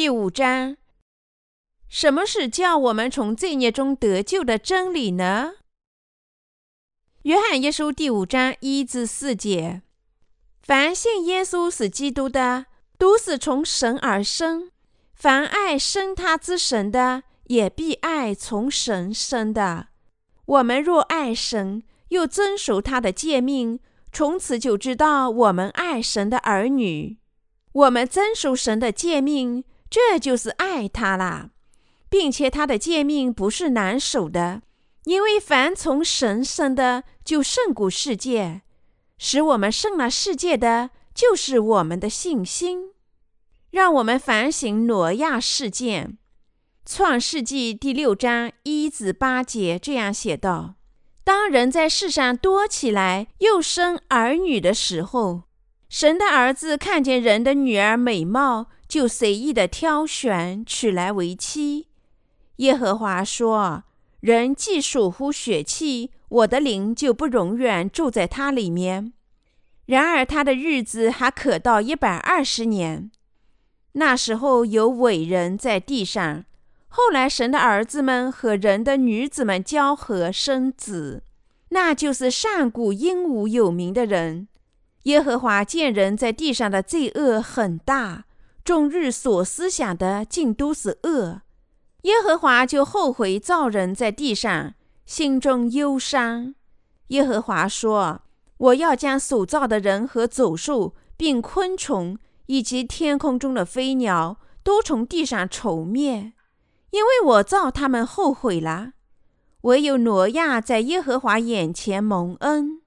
第五章，什么是叫我们从罪孽中得救的真理呢？约翰一书第五章一至四节：凡信耶稣是基督的，都是从神而生；凡爱生他之神的，也必爱从神生的。我们若爱神，又遵守他的诫命，从此就知道我们爱神的儿女。我们遵守神的诫命，这就是爱他了，并且他的诫命不是难守的。因为凡从神生的，就胜过世界；使我们胜了世界的，就是我们的信心。让我们反省挪亚事件，《创世纪》第六章一至八节这样写道：“当人在世上多起来，又生儿女的时候，神的儿子看见人的女儿美貌，就随意的挑选，娶来为妻。耶和华说。”人既属乎血气，我的灵就不永远住在他里面。然而他的日子还可到一百二十年。那时候有伟人在地上。后来神的儿子们和人的女子们交合生子，那就是上古英武有名的人。耶和华见人在地上的罪恶很大，终日所思想的尽都是恶。耶和华就后悔造人在地上，心中忧伤。耶和华说：“我要将所造的人和走兽，并昆虫，以及天空中的飞鸟，都从地上除灭，因为我造他们后悔了。唯有挪亚在耶和华眼前蒙恩。”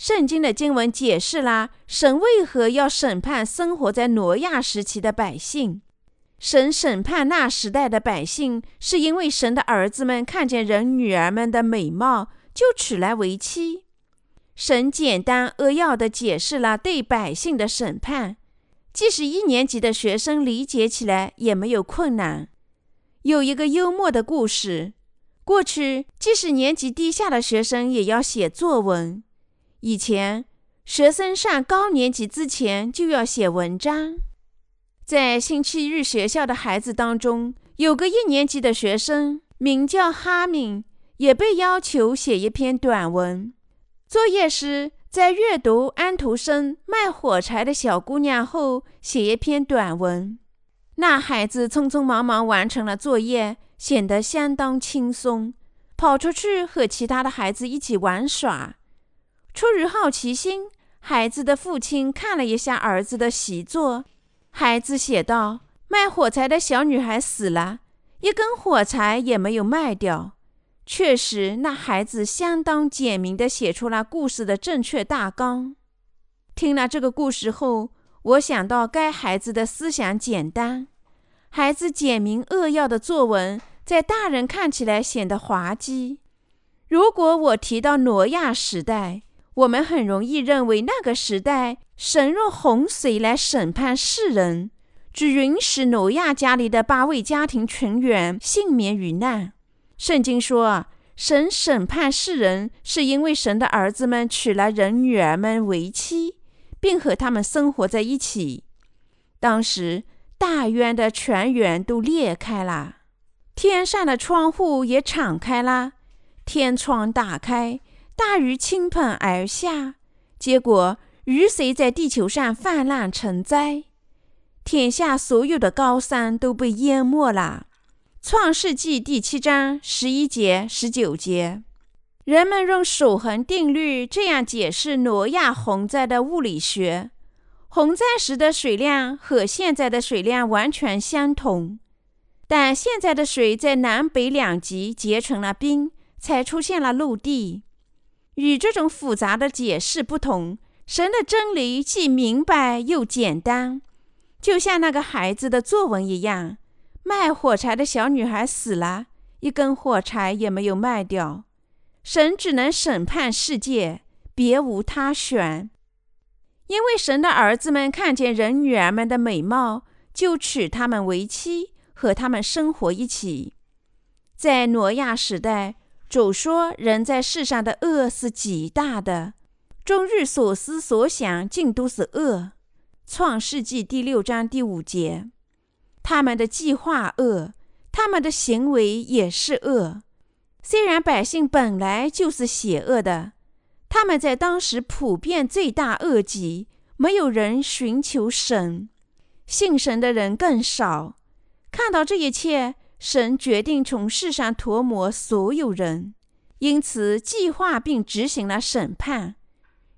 圣经的经文解释了神为何要审判生活在挪亚时期的百姓。神审判那时代的百姓，是因为神的儿子们看见人女儿们的美貌，就娶来为妻。神简单扼要地解释了对百姓的审判，即使一年级的学生理解起来也没有困难。有一个幽默的故事：过去，即使年级低下的学生也要写作文。以前，学生上高年级之前就要写文章。在星期日学校的孩子当中，有个一年级的学生，名叫哈敏，也被要求写一篇短文。作业时，在阅读安徒生《卖火柴的小姑娘》后，写一篇短文。那孩子匆匆忙忙完成了作业，显得相当轻松，跑出去和其他的孩子一起玩耍。出于好奇心，孩子的父亲看了一下儿子的习作。孩子写道：“卖火柴的小女孩死了，一根火柴也没有卖掉。”确实，那孩子相当简明地写出了故事的正确大纲。听了这个故事后，我想到该孩子的思想简单。孩子简明扼要的作文，在大人看起来显得滑稽。如果我提到挪亚时代，我们很容易认为那个时代。神用洪水来审判世人，只允许挪亚家里的八位家庭成员幸免于难。圣经说，神审判世人，是因为神的儿子们娶了人女儿们为妻，并和他们生活在一起。当时，大渊的泉源都裂开了，天上的窗户也敞开了，天窗打开，大雨倾盆而下，结果。雨水在地球上泛滥成灾，天下所有的高山都被淹没了。创世纪第七章十一节、十九节，人们用守恒定律这样解释挪亚洪灾的物理学：洪灾时的水量和现在的水量完全相同，但现在的水在南北两极结成了冰，才出现了陆地。与这种复杂的解释不同。神的真理既明白又简单，就像那个孩子的作文一样。卖火柴的小女孩死了，一根火柴也没有卖掉。神只能审判世界，别无他选。因为神的儿子们看见人女儿们的美貌，就娶她们为妻，和她们生活一起。在挪亚时代，主说人在世上的恶是极大的。终日所思所想尽都是恶，《创世纪》第六章第五节。他们的计划恶，他们的行为也是恶。虽然百姓本来就是邪恶的，他们在当时普遍罪大恶极，没有人寻求神，信神的人更少。看到这一切，神决定从世上涂抹所有人，因此计划并执行了审判。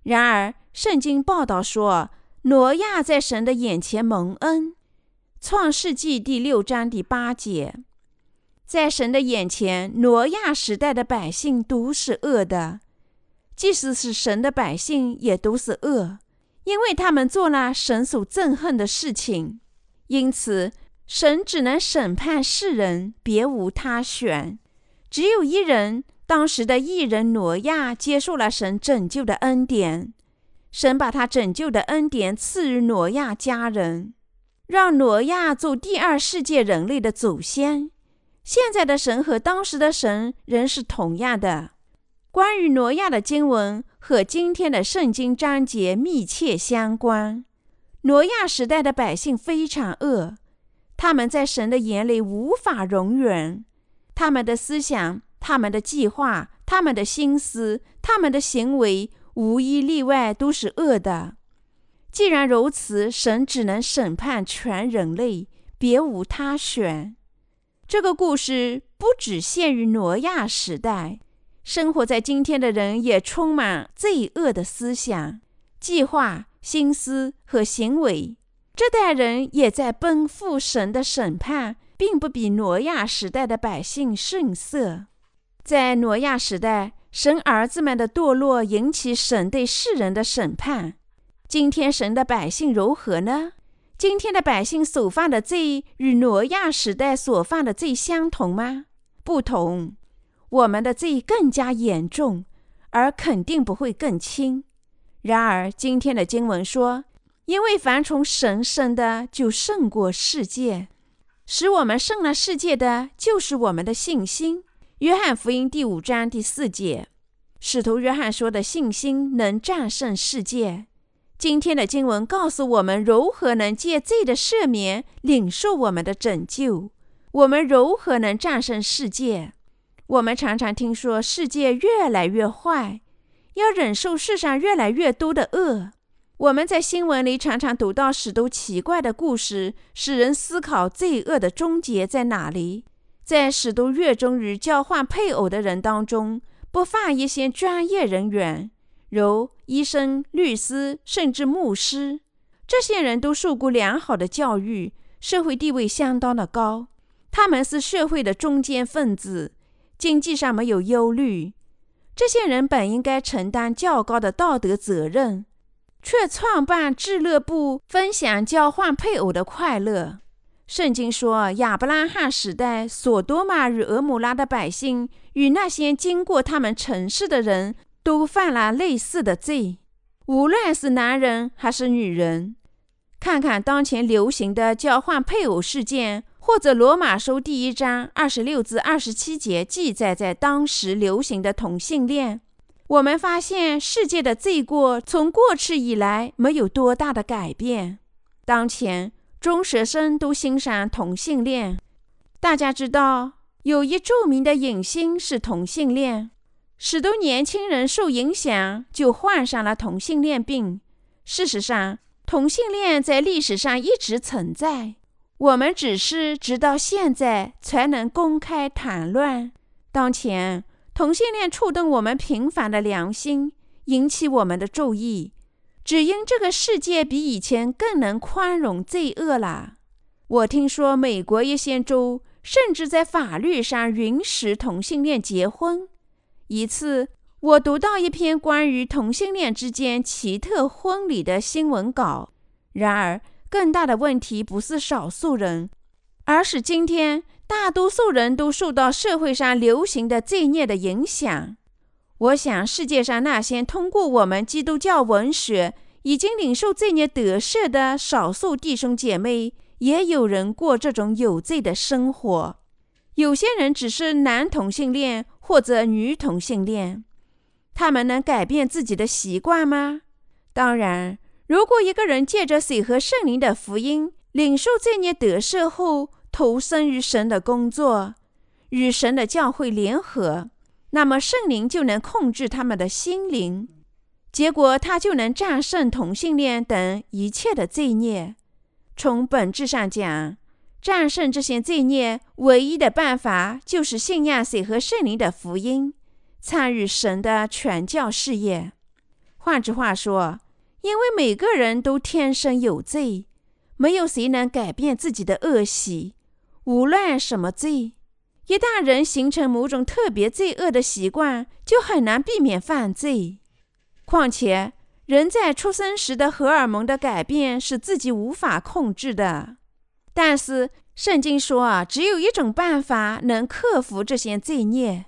然而，圣经报道说，挪亚在神的眼前蒙恩。创世纪第六章第八节，在神的眼前，挪亚时代的百姓都是恶的，即使是神的百姓也都是恶，因为他们做了神所憎恨的事情。因此，神只能审判世人，别无他选。只有一人，当时的异人挪亚接受了神拯救的恩典，神把他拯救的恩典赐予挪亚家人。让挪亚做第二世界人类的祖先。现在的神和当时的神仍是同样的。关于挪亚的经文和今天的圣经章节密切相关。挪亚时代的百姓非常恶，他们在神的眼里无法容忍。他们的思想、他们的计划、他们的心思、他们的行为，无一例外都是恶的。既然如此，神只能审判全人类，别无他选。这个故事不只限于挪亚时代，生活在今天的人也充满罪恶的思想、计划、心思和行为。这代人也在奔赴神的审判，并不比挪亚时代的百姓逊色。在挪亚时代，神儿子们的堕落引起神对世人的审判。今天神的百姓如何呢？今天的百姓所犯的罪与挪亚时代所犯的罪相同吗？不同。我们的罪更加严重，而肯定不会更轻。然而今天的经文说，因为凡从神生的就胜过世界，使我们胜了世界的就是我们的信心。约翰福音第五章第四节，使徒约翰说的信心能战胜世界。今天的经文告诉我们，如何能借罪的赦免领受我们的拯救。我们如何能战胜世界？我们常常听说世界越来越坏，要忍受世上越来越多的恶。我们在新闻里常常读到许多奇怪的故事，使人思考罪恶的终结在哪里。在许多热衷于交换配偶的人当中，不乏一些专业人员。如医生、律师，甚至牧师，这些人都受过良好的教育，社会地位相当的高。他们是社会的中坚分子，经济上没有忧虑。这些人本应该承担较高的道德责任，却创办俱乐部，分享交换配偶的快乐。圣经说，亚伯拉罕时代，所多玛与蛾摩拉的百姓与那些经过他们城市的人。都犯了类似的罪，无论是男人还是女人。看看当前流行的交换配偶事件，或者罗马书第一章二十六至二十七节记载在当时流行的同性恋，我们发现世界的罪过从过去以来没有多大的改变。当前中学生都欣赏同性恋，大家知道有一著名的影星是同性恋。许多年轻人受影响，就患上了同性恋病。事实上，同性恋在历史上一直存在，我们只是直到现在才能公开谈论。当前，同性恋触动我们平凡的良心，引起我们的注意，只因这个世界比以前更能宽容罪恶了。我听说，美国一些州甚至在法律上允许同性恋结婚。一次，我读到一篇关于同性恋之间奇特婚礼的新闻稿。然而，更大的问题不是少数人，而是今天大多数人都受到社会上流行的罪孽的影响。我想，世界上那些通过我们基督教文学已经领受罪孽得赦的少数弟兄姐妹，也有人过这种有罪的生活。有些人只是男同性恋。或者女同性恋，他们能改变自己的习惯吗？当然，如果一个人借着水和圣灵的福音领受罪孽得赦后，投身于神的工作，与神的教会联合，那么圣灵就能控制他们的心灵，结果他就能战胜同性恋等一切的罪孽。从本质上讲，战胜这些罪孽唯一的办法就是信仰水和圣灵的福音，参与神的传教事业。换句话说，因为每个人都天生有罪，没有谁能改变自己的恶习。无论什么罪，一旦人形成某种特别罪恶的习惯，就很难避免犯罪。况且，人在出生时的荷尔蒙的改变是自己无法控制的。但是，圣经说啊，只有一种办法能克服这些罪孽。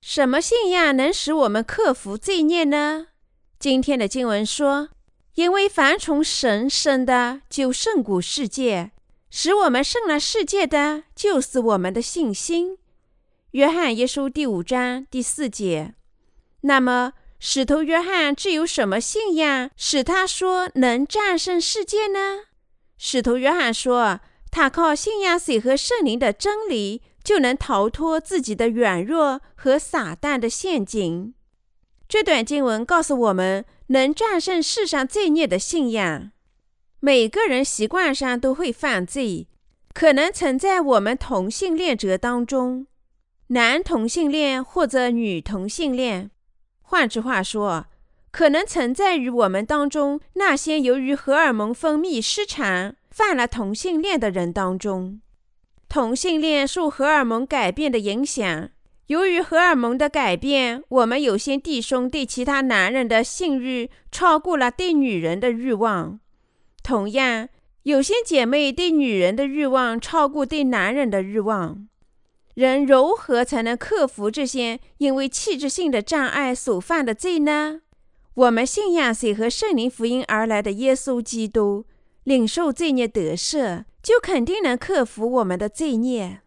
什么信仰能使我们克服罪孽呢？今天的经文说：“因为凡从神生的，就胜过世界。”使我们胜了世界的，就是我们的信心。约翰一书第五章第四节。那么，使徒约翰具有什么信仰，使他说能战胜世界呢？使徒约翰说，他靠信仰水和圣灵的真理，就能逃脱自己的软弱和撒旦的陷阱。这段经文告诉我们，能战胜世上罪孽的信仰。每个人习惯上都会犯罪，可能存在我们同性恋者当中，男同性恋或者女同性恋。换句话说，可能存在于我们当中那些由于荷尔蒙分泌失常犯了同性恋的人当中。同性恋受荷尔蒙改变的影响，由于荷尔蒙的改变，我们有些弟兄对其他男人的性欲超过了对女人的欲望。同样，有些姐妹对女人的欲望超过对男人的欲望。人如何才能克服这些因为气质性的障碍所犯的罪呢？我们信仰谁和圣灵福音而来的耶稣基督，领受罪孽得赦，就肯定能克服我们的罪孽。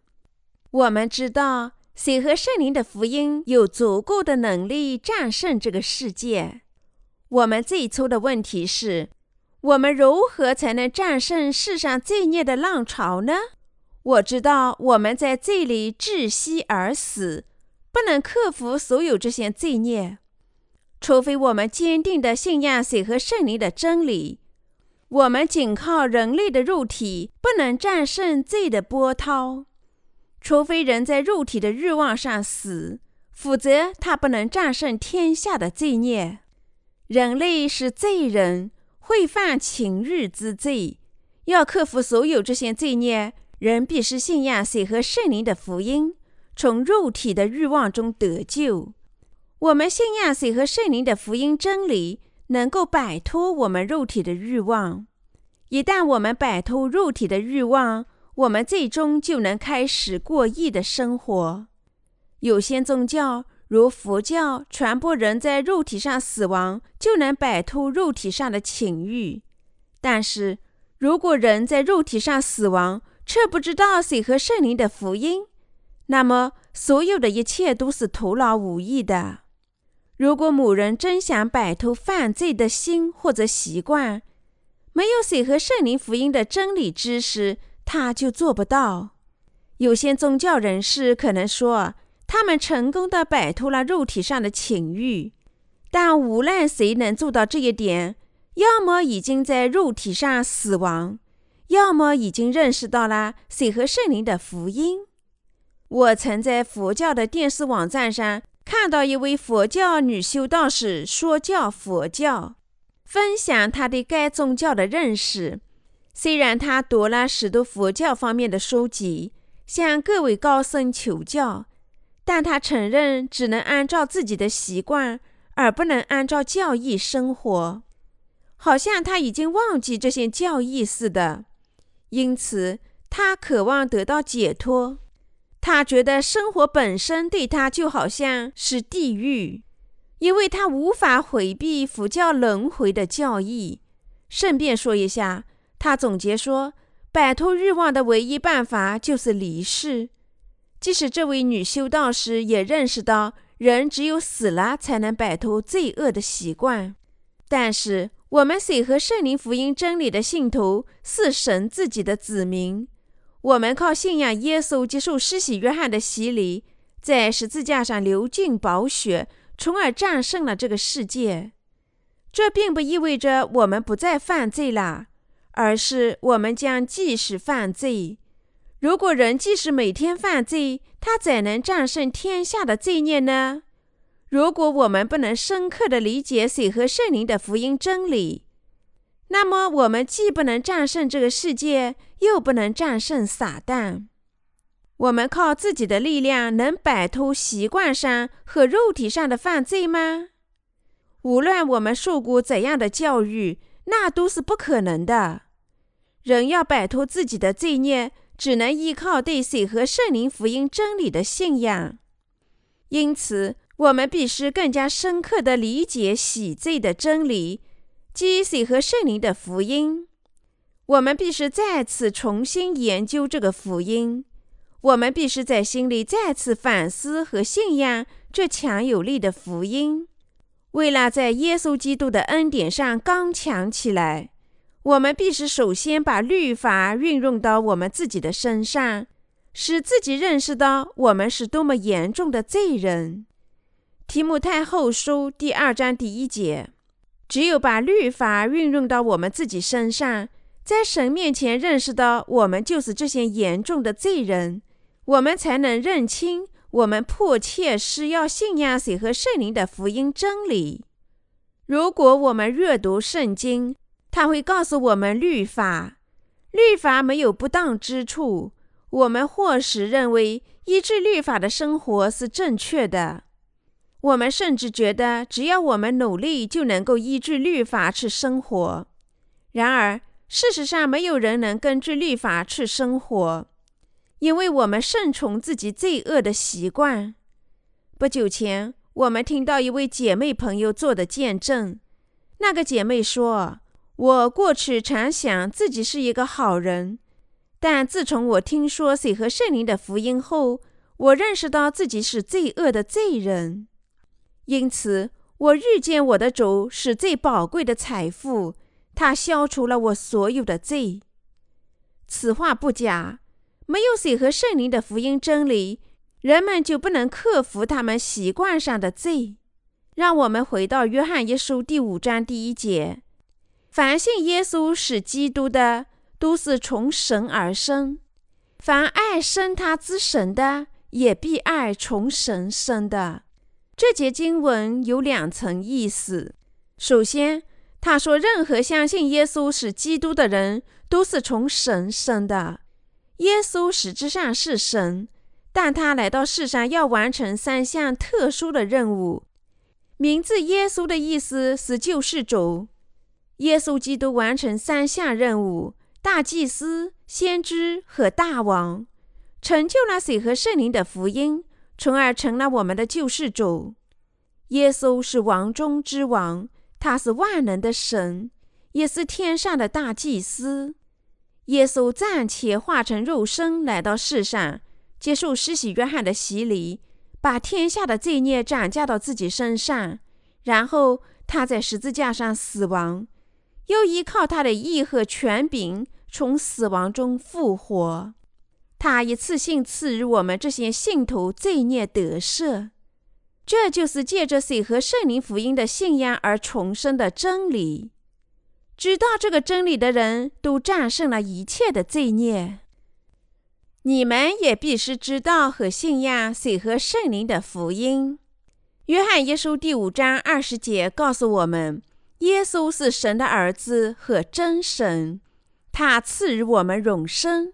我们知道，谁和圣灵的福音有足够的能力战胜这个世界。我们最初的问题是。我们如何才能战胜世上罪孽的浪潮呢？我知道我们在罪里窒息而死，不能克服所有这些罪孽，除非我们坚定地信仰水和圣灵的真理。我们仅靠人类的肉体不能战胜罪的波涛，除非人在肉体的欲望上死，否则他不能战胜天下的罪孽。人类是罪人。会犯情欲之罪，要克服所有这些罪孽，人必须信仰水和圣灵的福音，从肉体的欲望中得救。我们信仰水和圣灵的福音真理，能够摆脱我们肉体的欲望。一旦我们摆脱肉体的欲望，我们最终就能开始过义的生活。有些宗教，如佛教传播，人在肉体上死亡就能摆脱肉体上的情欲。但是，如果人在肉体上死亡，却不知道谁和圣灵的福音，那么所有的一切都是徒劳无益的。如果某人真想摆脱犯罪的心或者习惯，没有谁和圣灵福音的真理知识，他就做不到。有些宗教人士可能说，他们成功的摆脱了肉体上的情欲，但无论谁能做到这一点，要么已经在肉体上死亡，要么已经认识到了水和圣灵的福音。我曾在佛教的电视网站上看到一位佛教女修道士说教佛教，分享她对该宗教的认识。虽然她读了许多佛教方面的书籍，向各位高僧求教。但他承认只能按照自己的习惯，而不能按照教义生活，好像他已经忘记这些教义似的。因此，他渴望得到解脱。他觉得生活本身对他就好像是地狱，因为他无法回避佛教轮回的教义。顺便说一下，他总结说，摆脱欲望的唯一办法就是离世。即使这位女修道士也认识到，人只有死了才能摆脱罪恶的习惯，但是我们谁和圣灵福音真理的信徒是神自己的子民。我们靠信仰耶稣，接受施洗约翰的洗礼，在十字架上流尽宝血，从而战胜了这个世界。这并不意味着我们不再犯罪了，而是我们将继续犯罪。如果人即使每天犯罪，他怎能战胜天下的罪孽呢？如果我们不能深刻地理解水和圣灵的福音真理，那么我们既不能战胜这个世界，又不能战胜撒旦。我们靠自己的力量能摆脱习惯上和肉体上的犯罪吗？无论我们受过怎样的教育，那都是不可能的。人要摆脱自己的罪孽，只能依靠对水和圣灵福音真理的信仰。因此，我们必须更加深刻地理解洗罪的真理，即水和圣灵的福音。我们必须再次重新研究这个福音。我们必须在心里再次反思和信仰这强有力的福音。为了在耶稣基督的恩典上刚强起来，我们必须首先把律法运用到我们自己的身上，使自己认识到我们是多么严重的罪人。提摩太后书第二章第一节：只有把律法运用到我们自己身上，在神面前认识到我们就是这些严重的罪人，我们才能认清我们迫切需要信仰谁和圣灵的福音真理。如果我们阅读圣经，他会告诉我们律法，律法没有不当之处。我们或时认为依据律法的生活是正确的。我们甚至觉得，只要我们努力，就能够依据律法去生活。然而，事实上，没有人能根据律法去生活，因为我们顺从自己罪恶的习惯。不久前，我们听到一位姐妹朋友做的见证。那个姐妹说：“我过去常想自己是一个好人，但自从我听说水和圣灵的福音后，我认识到自己是罪恶的罪人。”因此，我遇见我的主是最宝贵的财富，他消除了我所有的罪。此话不假，没有水和圣灵的福音真理，人们就不能克服他们习惯上的罪。让我们回到约翰一书第五章第一节：凡信耶稣是基督的，都是从神而生；凡爱生他之神的，也必爱从神生的。这节经文有两层意思。首先，他说，任何相信耶稣是基督的人都是从神生的。耶稣实质上是神，但他来到世上要完成三项特殊的任务。名字耶稣的意思是救世主。耶稣基督完成三项任务：大祭司、先知和大王，成就了水和圣灵的福音。从而成了我们的救世主。耶稣是王中之王，他是万能的神，也是天上的大祭司。耶稣暂且化成肉身来到世上，接受施洗约翰的洗礼，把天下的罪孽转嫁到自己身上，然后他在十字架上死亡，又依靠他的义和权柄从死亡中复活。他一次性赐予我们这些信徒罪孽得赦，这就是借着水和圣灵福音的信仰而重生的真理。知道这个真理的人都战胜了一切的罪孽。你们也必须知道和信仰水和圣灵的福音。约翰一书第五章二十节告诉我们，耶稣是神的儿子和真神，他赐予我们永生。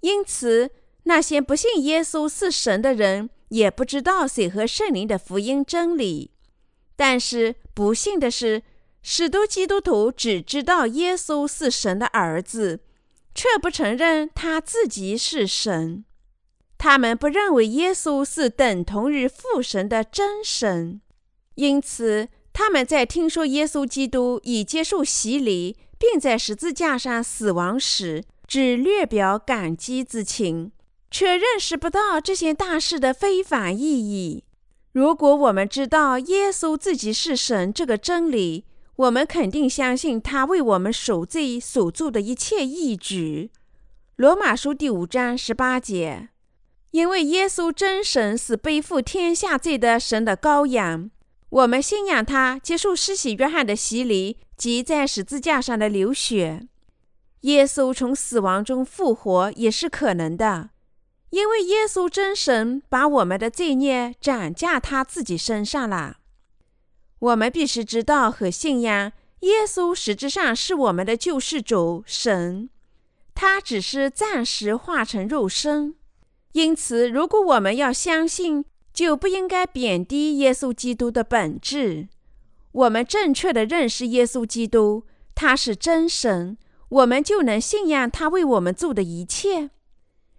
因此，那些不信耶稣是神的人，也不知道水和圣灵的福音真理。但是，不幸的是，许多基督徒只知道耶稣是神的儿子，却不承认他自己是神。他们不认为耶稣是等同于父神的真神。因此，他们在听说耶稣基督已接受洗礼，并在十字架上死亡时，只略表感激之情，却认识不到这些大事的非凡意义。如果我们知道耶稣自己是神这个真理，我们肯定相信他为我们赎罪所做的一切义举。罗马书第五章十八节，因为耶稣真神是背负天下罪的神的羔羊，我们信仰他接受施洗约翰的洗礼及在十字架上的流血。耶稣从死亡中复活也是可能的，因为耶稣真神把我们的罪孽转嫁他自己身上了。我们必须知道和信仰，耶稣实质上是我们的救世主神，他只是暂时化成肉身。因此，如果我们要相信，就不应该贬低耶稣基督的本质。我们正确地认识耶稣基督，他是真神，我们就能信仰他为我们做的一切。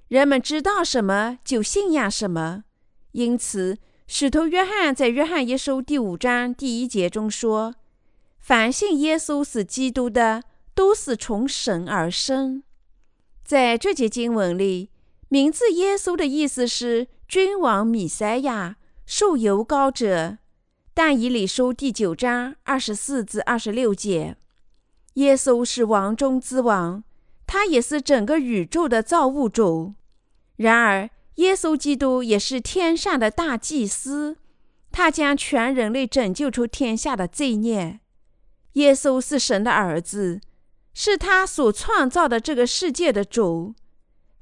人们知道什么，就信仰什么。因此，使徒约翰在《约翰一书》第五章第一节中说：“凡信耶稣是基督的，都是从神而生。”在这节经文里，名字“耶稣”的意思是君王、米赛亚、受犹高者。但以理书第九章二十四至二十六节，耶稣是王中之王，他也是整个宇宙的造物主。然而，耶稣基督也是天上的大祭司，他将全人类拯救出天下的罪孽。耶稣是神的儿子，是他所创造的这个世界的主。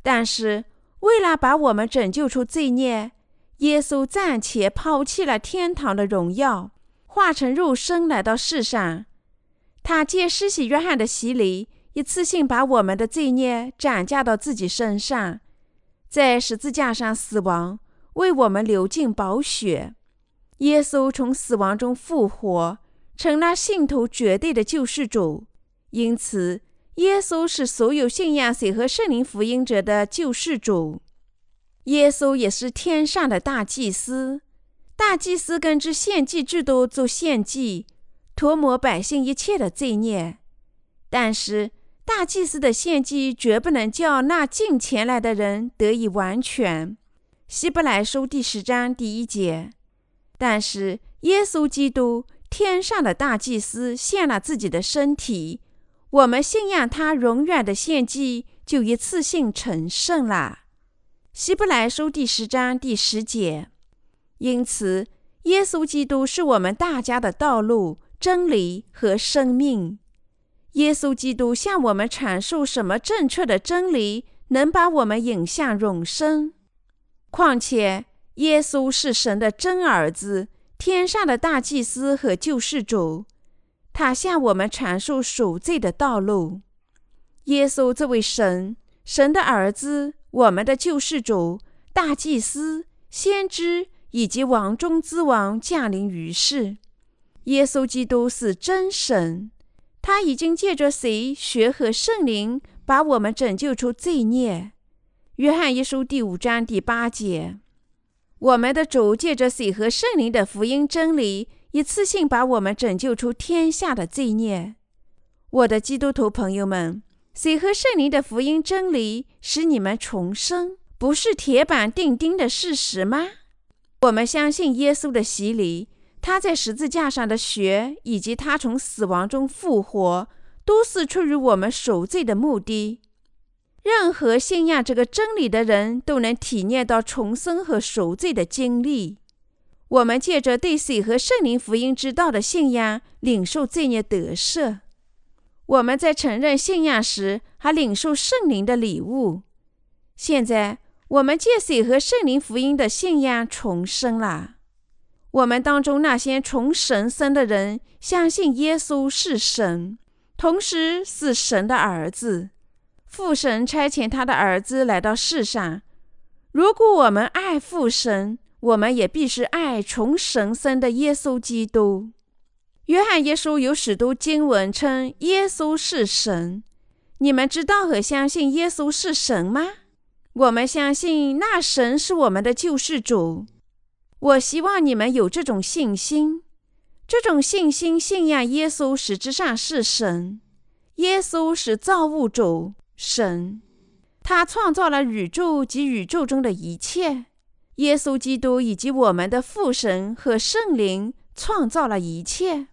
但是，为了把我们拯救出罪孽，耶稣暂且抛弃了天堂的荣耀，化成肉身来到世上。他借施洗约翰的洗礼，一次性把我们的罪孽转嫁到自己身上。在十字架上死亡，为我们流尽宝血。耶稣从死亡中复活，成了信徒绝对的救世主。因此，耶稣是所有信仰水和圣灵福音者的救世主。耶稣也是天上的大祭司。大祭司根据献祭制度做献祭，涂抹百姓一切的罪孽。但是，大祭司的献祭绝不能叫那进前来的人得以完全。希伯来书第十章第一节。但是耶稣基督天上的大祭司献了自己的身体，我们信仰他永远的献祭就一次性成圣了。希伯来书第十章第十节。因此，耶稣基督是我们大家的道路、真理和生命。耶稣基督向我们阐述什么正确的真理，能把我们引向永生。况且，耶稣是神的真儿子，天上的大祭司和救世主，他向我们阐述赎罪的道路。耶稣这位神，神的儿子，我们的救世主、大祭司、先知以及王中之王降临于世。耶稣基督是真神。他已经借着水、血和圣灵把我们拯救出罪孽。约翰一书第五章第八节，我们的主借着水和圣灵的福音真理，一次性把我们拯救出天下的罪孽。我的基督徒朋友们，水和圣灵的福音真理使你们重生，不是铁板钉钉的事实吗？我们相信耶稣的洗礼。他在十字架上的血，以及他从死亡中复活，都是出于我们赎罪的目的。任何信仰这个真理的人都能体验到重生和赎罪的经历。我们借着对水和圣灵福音之道的信仰，领受罪孽得赦。我们在承认信仰时，还领受圣灵的礼物。现在，我们借水和圣灵福音的信仰重生了。我们当中那些从神生的人，相信耶稣是神，同时是神的儿子。父神差遣他的儿子来到世上。如果我们爱父神，我们也必须爱从神生的耶稣基督。约翰耶稣有许多经文称耶稣是神。你们知道和相信耶稣是神吗？我们相信那神是我们的救世主。我希望你们有这种信心，这种信心信仰耶稣实质上是神，耶稣是造物主神，他创造了宇宙及宇宙中的一切。耶稣基督以及我们的父神和圣灵创造了一切。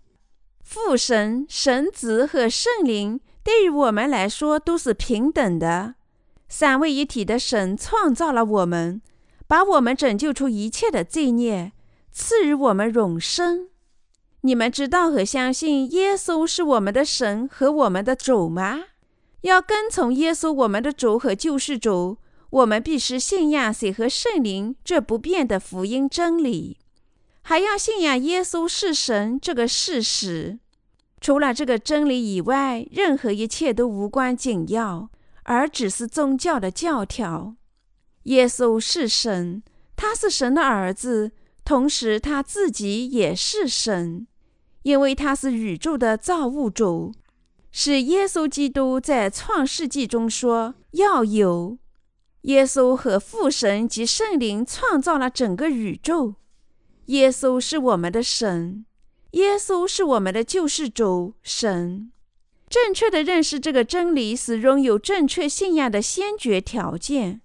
父神、神子和圣灵对于我们来说都是平等的。三位一体的神创造了我们，把我们拯救出一切的罪孽，赐予我们永生。你们知道和相信耶稣是我们的神和我们的主吗？要跟从耶稣，我们的主和救世主，我们必须信仰水和圣灵这不变的福音真理，还要信仰耶稣是神这个事实。除了这个真理以外，任何一切都无关紧要，而只是宗教的教条。耶稣是神，他是神的儿子，同时他自己也是神，因为他是宇宙的造物主。是耶稣基督在创世纪中说要有。耶稣和父神及圣灵创造了整个宇宙。耶稣是我们的神，耶稣是我们的救世主神。正确的认识这个真理是拥有正确信仰的先决条件。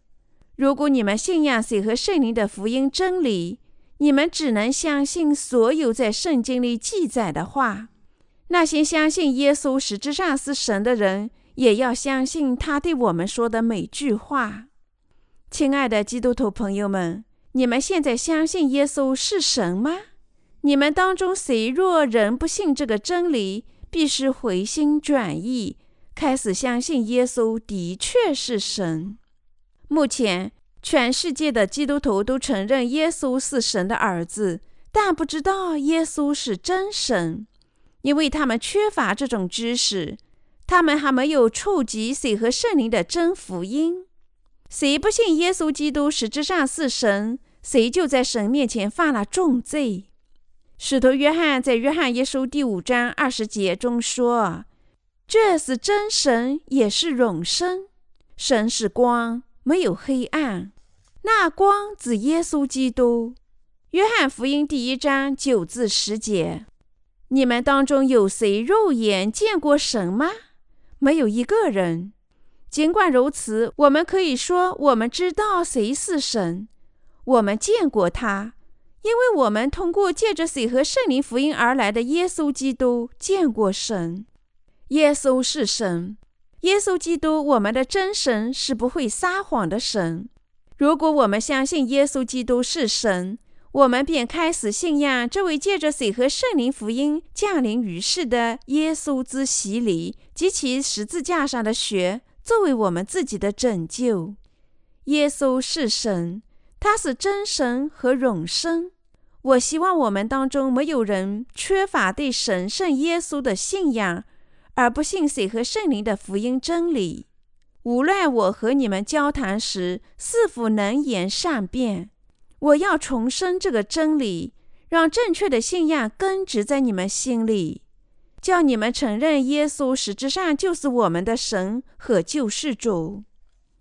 如果你们信仰水和圣灵的福音真理，你们只能相信所有在圣经里记载的话。那些相信耶稣实质上是神的人，也要相信他对我们说的每句话。亲爱的基督徒朋友们，你们现在相信耶稣是神吗？你们当中谁若仍不信这个真理，必须回心转意，开始相信耶稣的确是神。目前，全世界的基督徒都承认耶稣是神的儿子，但不知道耶稣是真神。因为他们缺乏这种知识，他们还没有触及水和圣灵的真福音。谁不信耶稣基督实质上是神，谁就在神面前犯了重罪。使徒约翰在约翰一书第五章二十节中说：“这是真神，也是永生。神是光，没有黑暗。那光指耶稣基督。”约翰福音第一章九至十节。你们当中有谁肉眼见过神吗？没有一个人。尽管如此，我们可以说我们知道谁是神，我们见过他，因为我们通过借着水和圣灵福音而来的耶稣基督见过神。耶稣是神，耶稣基督，我们的真神是不会撒谎的神。如果我们相信耶稣基督是神，我们便开始信仰这位借着水和圣灵福音降临于世的耶稣之洗礼及其十字架上的血，作为我们自己的拯救。耶稣是神，他是真神和永生。我希望我们当中没有人缺乏对神圣耶稣的信仰，而不信水和圣灵的福音真理。无论我和你们交谈时是否能言善辩。我要重申这个真理，让正确的信仰根植在你们心里，叫你们承认耶稣实质上就是我们的神和救世主。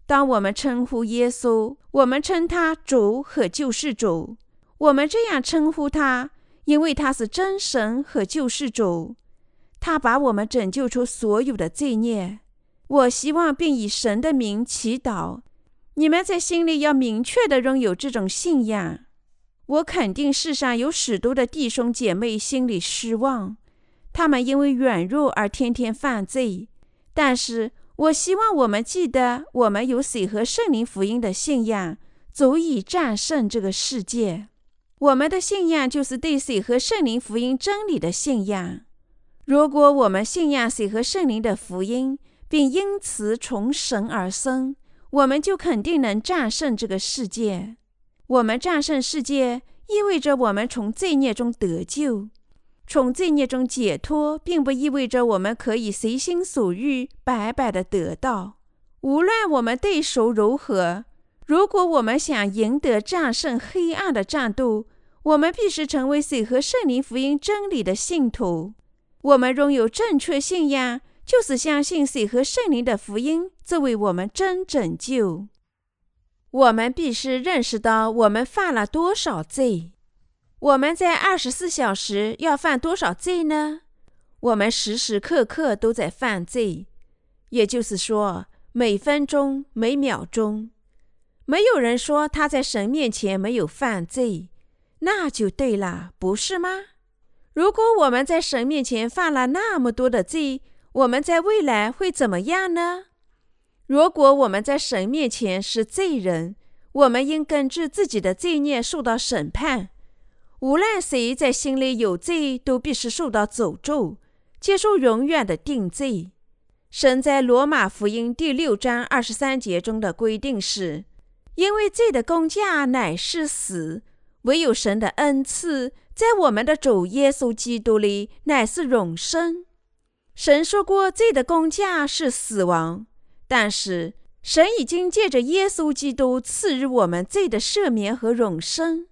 当我们称呼耶稣，我们称他主和救世主。我们这样称呼他，因为他是真神和救世主，他把我们拯救出所有的罪孽。我希望并以神的名祈祷。你们在心里要明确地拥有这种信仰。我肯定世上有许多的弟兄姐妹心里失望，他们因为软弱而天天犯罪。但是我希望我们记得，我们有水和圣灵福音的信仰，足以战胜这个世界。我们的信仰就是对水和圣灵福音真理的信仰。如果我们信仰水和圣灵的福音，并因此从神而生。我们就肯定能战胜这个世界。我们战胜世界，意味着我们从罪孽中得救。从罪孽中解脱，并不意味着我们可以随心所欲、白白的得到。无论我们对手如何，如果我们想赢得战胜黑暗的战斗，我们必须成为水和圣灵福音真理的信徒。我们拥有正确信仰。就是相信水和圣灵的福音作为我们真拯救。我们必须认识到我们犯了多少罪。我们在二十四小时要犯多少罪呢？我们时时刻刻都在犯罪，也就是说，每分钟、每秒钟。没有人说他在神面前没有犯罪，那就对了，不是吗？如果我们在神面前犯了那么多的罪，我们在未来会怎么样呢？如果我们在神面前是罪人，我们应根据自己的罪孽受到审判。无论谁在心里有罪，都必须受到诅咒，接受永远的定罪。神在罗马福音第六章二十三节中的规定是：因为罪的工价乃是死，唯有神的恩赐在我们的主耶稣基督里乃是永生。神说过，罪的工价是死亡，但是神已经借着耶稣基督赐予我们罪的赦免和永生。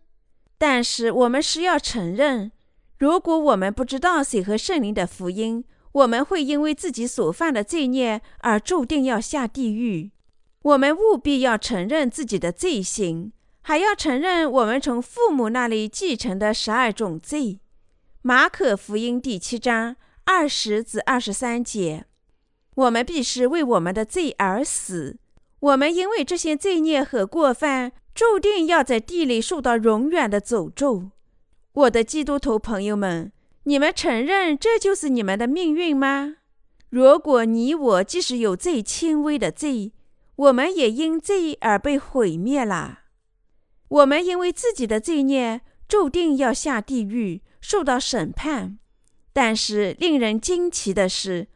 但是我们是要承认，如果我们不知道水和圣灵的福音，我们会因为自己所犯的罪孽而注定要下地狱。我们务必要承认自己的罪行，还要承认我们从父母那里继承的十二种罪。马可福音第七章二十至二十三节，我们必须为我们的罪而死。我们因为这些罪孽和过犯，注定要在地里受到永远的诅咒。我的基督徒朋友们，你们承认这就是你们的命运吗？如果你我即使有最轻微的罪，我们也因罪而被毁灭了。我们因为自己的罪孽，注定要下地狱，受到审判。但是令人惊奇的是，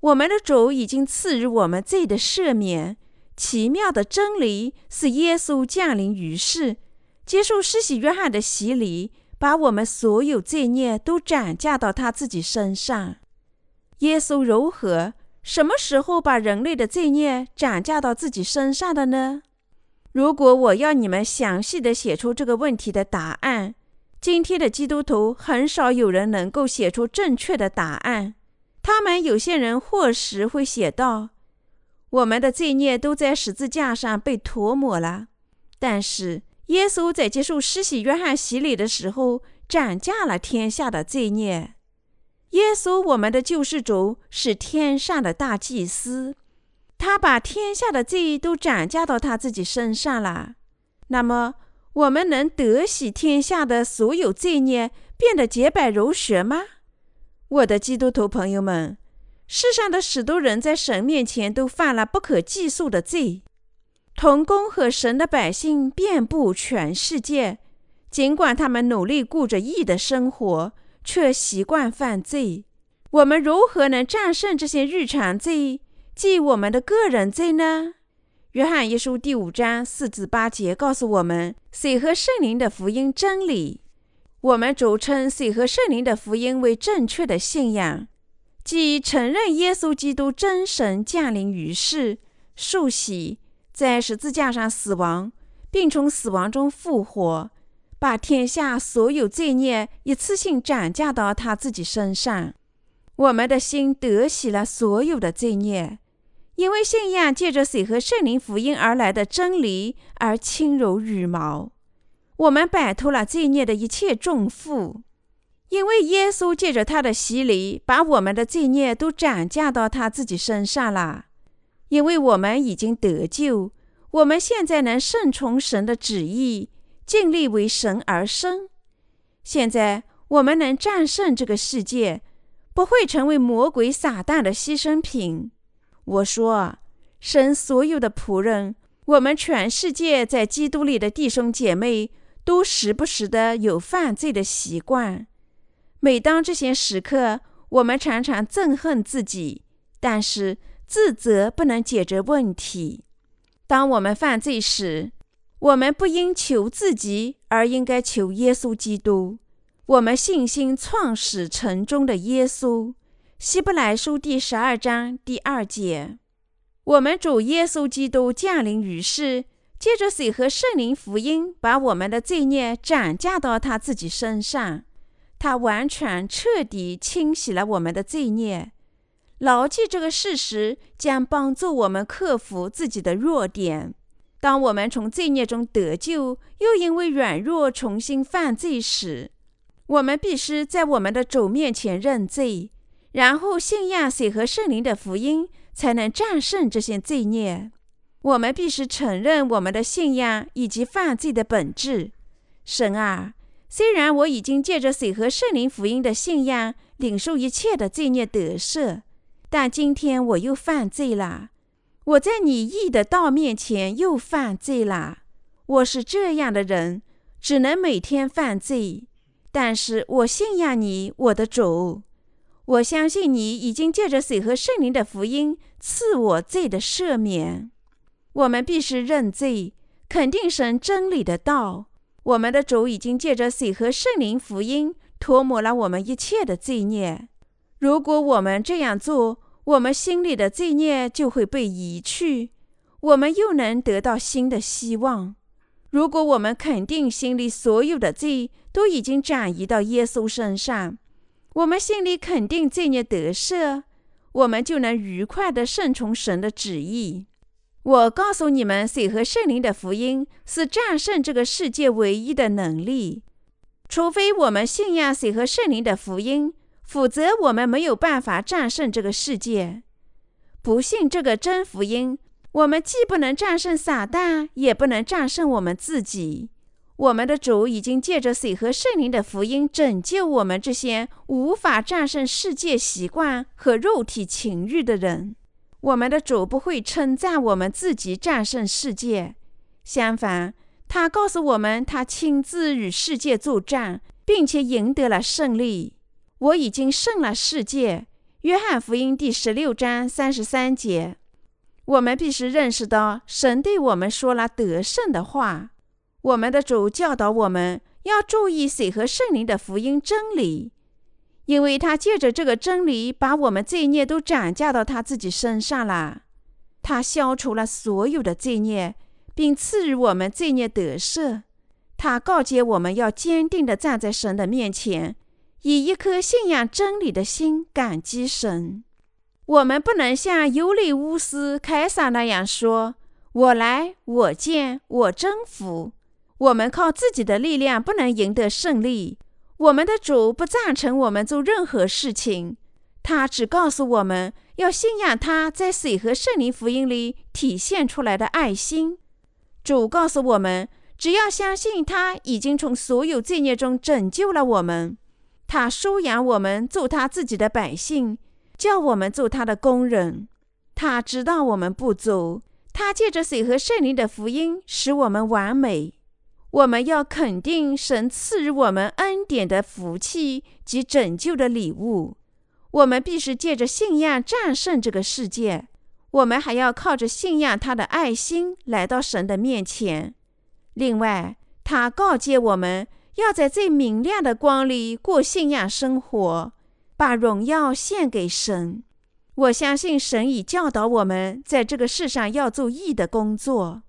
我们的主已经赐予我们罪的赦免。奇妙的真理是，耶稣降临于世，接受施洗约翰的洗礼，把我们所有罪孽都转嫁到他自己身上。耶稣如何、什么时候把人类的罪孽转嫁到自己身上的呢？如果我要你们详细地写出这个问题的答案，今天的基督徒很少有人能够写出正确的答案。他们有些人或时会写道。我们的罪孽都在十字架上被涂抹了，但是耶稣在接受施洗约翰洗礼的时候，斩价了天下的罪孽。耶稣，我们的救世主，是天上的大祭司，他把天下的罪都斩价到他自己身上了。那么，我们能得洗天下的所有罪孽，变得洁白如雪吗？我的基督徒朋友们。世上的许多人在神面前都犯了不可计数的罪，同工和神的百姓遍布全世界，尽管他们努力过着义的生活，却习惯犯罪。我们如何能战胜这些日常罪，即我们的个人罪呢？约翰一书第五章四至八节告诉我们，水和圣灵的福音真理。我们主称水和圣灵的福音为正确的信仰。即承认耶稣基督真神降临于世，受洗，在十字架上死亡，并从死亡中复活，把天下所有罪孽一次性转嫁到他自己身上。我们的心得洗了所有的罪孽，因为信仰借着水和圣灵福音而来的真理而轻如羽毛。我们摆脱了罪孽的一切重负。因为耶稣借着他的洗礼，把我们的罪孽都转嫁到他自己身上了。因为我们已经得救，我们现在能顺从神的旨意，尽力为神而生。现在我们能战胜这个世界，不会成为魔鬼撒旦的牺牲品。我说，神所有的仆人，我们全世界在基督里的弟兄姐妹，都时不时的有犯罪的习惯。每当这些时刻，我们常常憎恨自己，但是自责不能解决问题。当我们犯罪时，我们不应求自己，而应该求耶稣基督。我们信心创始成终的耶稣。希伯来书第十二章第二节。我们主耶稣基督降临于世，借着水和圣灵福音，把我们的罪孽转嫁到他自己身上。他完全彻底清洗了我们的罪孽，牢记这个事实将帮助我们克服自己的弱点。当我们从罪孽中得救，又因为软弱重新犯罪时，我们必须在我们的主面前认罪，然后信仰水和圣灵的福音，才能战胜这些罪孽。我们必须承认我们的信仰以及犯罪的本质。神啊！虽然我已经借着水和圣灵福音的信仰，领受一切的罪孽得赦，但今天我又犯罪了。我在你义的道面前又犯罪了。我是这样的人，只能每天犯罪。但是我信仰你，我的主。我相信你已经借着水和圣灵的福音赐我罪的赦免。我们必须认罪，肯定神真理的道。我们的主已经借着水和圣灵福音涂抹了我们一切的罪孽。如果我们这样做，我们心里的罪孽就会被移去，我们又能得到新的希望。如果我们肯定心里所有的罪都已经转移到耶稣身上，我们心里肯定罪孽得赦，我们就能愉快地顺从神的旨意。我告诉你们，水和圣灵的福音是战胜这个世界唯一的能力。除非我们信仰水和圣灵的福音。否则，我们没有办法战胜这个世界。不信这个真福音，我们既不能战胜撒旦，也不能战胜我们自己。我们的主已经借着水和圣灵的福音拯救我们这些无法战胜世界习惯和肉体情欲的人。我们的主不会称赞我们自己战胜世界，相反，他告诉我们，他亲自与世界作战，并且赢得了胜利。我已经胜了世界。约翰福音第十六章三十三节。我们必须认识到，神对我们说了得胜的话。我们的主教导我们要注意水和圣灵的福音真理，因为他借着这个真理，把我们罪孽都转嫁到他自己身上了。他消除了所有的罪孽，并赐予我们罪孽得赦。他告诫我们要坚定地站在神的面前。以一颗信仰真理的心感激神。我们不能像尤利乌斯·凯撒那样说：“我来，我见，我征服。”我们靠自己的力量不能赢得胜利。我们的主不赞成我们做任何事情，他只告诉我们要信仰他在水和圣灵福音里体现出来的爱心。主告诉我们，只要相信他已经从所有罪孽中拯救了我们。他收养我们做他自己的百姓，叫我们做他的工人。他知道我们不足，他借着水和圣灵的福音使我们完美。我们要肯定神赐予我们恩典的福气及拯救的礼物。我们必须借着信仰战胜这个世界。我们还要靠着信仰他的爱心来到神的面前。另外，他告诫我们。要在最明亮的光里过信仰生活，把荣耀献给神。我相信神已教导我们在这个世上要做义的工作。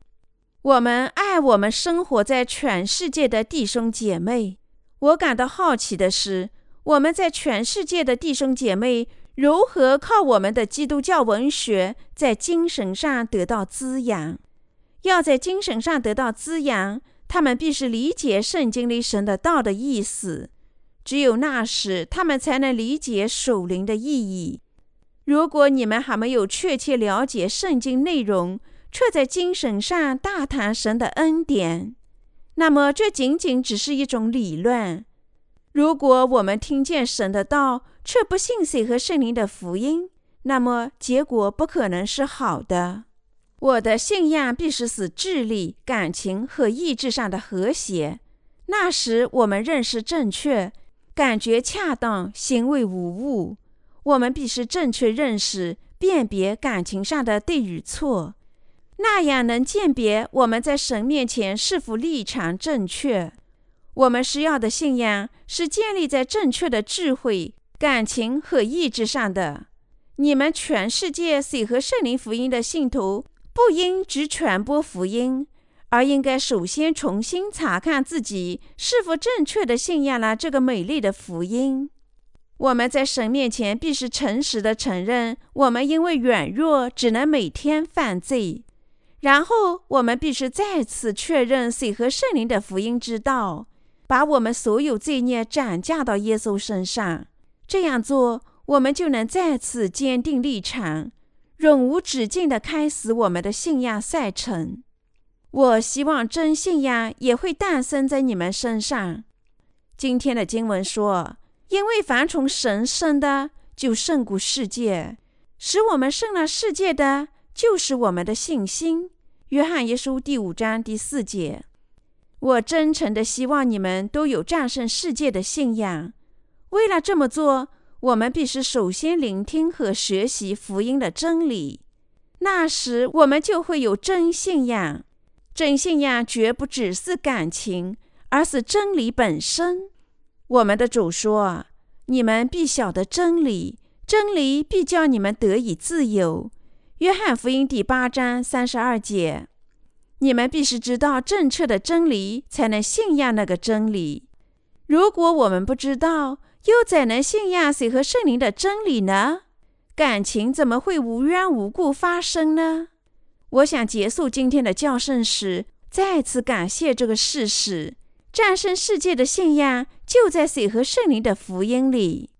我们爱我们生活在全世界的弟兄姐妹。我感到好奇的是，我们在全世界的弟兄姐妹如何靠我们的基督教文学在精神上得到滋养。要在精神上得到滋养。他们必须理解圣经里神的道的意思，只有那时，他们才能理解属灵的意义。如果你们还没有确切了解圣经内容，却在精神上大谈神的恩典，那么这仅仅只是一种理论。如果我们听见神的道，却不信水和圣灵的福音，那么结果不可能是好的。我的信仰必须使智力、感情和意志上的和谐。那时，我们认识正确，感觉恰当，行为无误。我们必须正确认识、辨别感情上的对与错，那样能鉴别我们在神面前是否立场正确。我们需要的信仰是建立在正确的智慧、感情和意志上的。你们全世界水和圣灵福音的信徒。不应只传播福音，而应该首先重新查看自己是否正确的信仰了这个美丽的福音。我们在神面前必须诚实的承认，我们因为软弱只能每天犯罪。然后，我们必须再次确认水和圣灵的福音之道，把我们所有罪孽转嫁到耶稣身上。这样做，我们就能再次坚定立场。永无止境地开始我们的信仰赛程。我希望真信仰也会诞生在你们身上。今天的经文说：“因为凡从神生的，就胜过世界；使我们胜了世界的，就是我们的信心。”约翰一书第五章第四节。我真诚的希望你们都有战胜世界的信仰。为了这么做，我们必须首先聆听和学习福音的真理。那时，我们就会有真信仰。真信仰绝不只是感情，而是真理本身。我们的主说：“你们必晓得真理，真理必叫你们得以自由。”约翰福音第八章三十二节。你们必须知道正确的真理，才能信仰那个真理。如果我们不知道，又怎能信仰水和圣灵的真理呢？感情怎么会无缘无故发生呢？我想结束今天的教训时，再次感谢这个事实：战胜世界的信仰就在水和圣灵的福音里。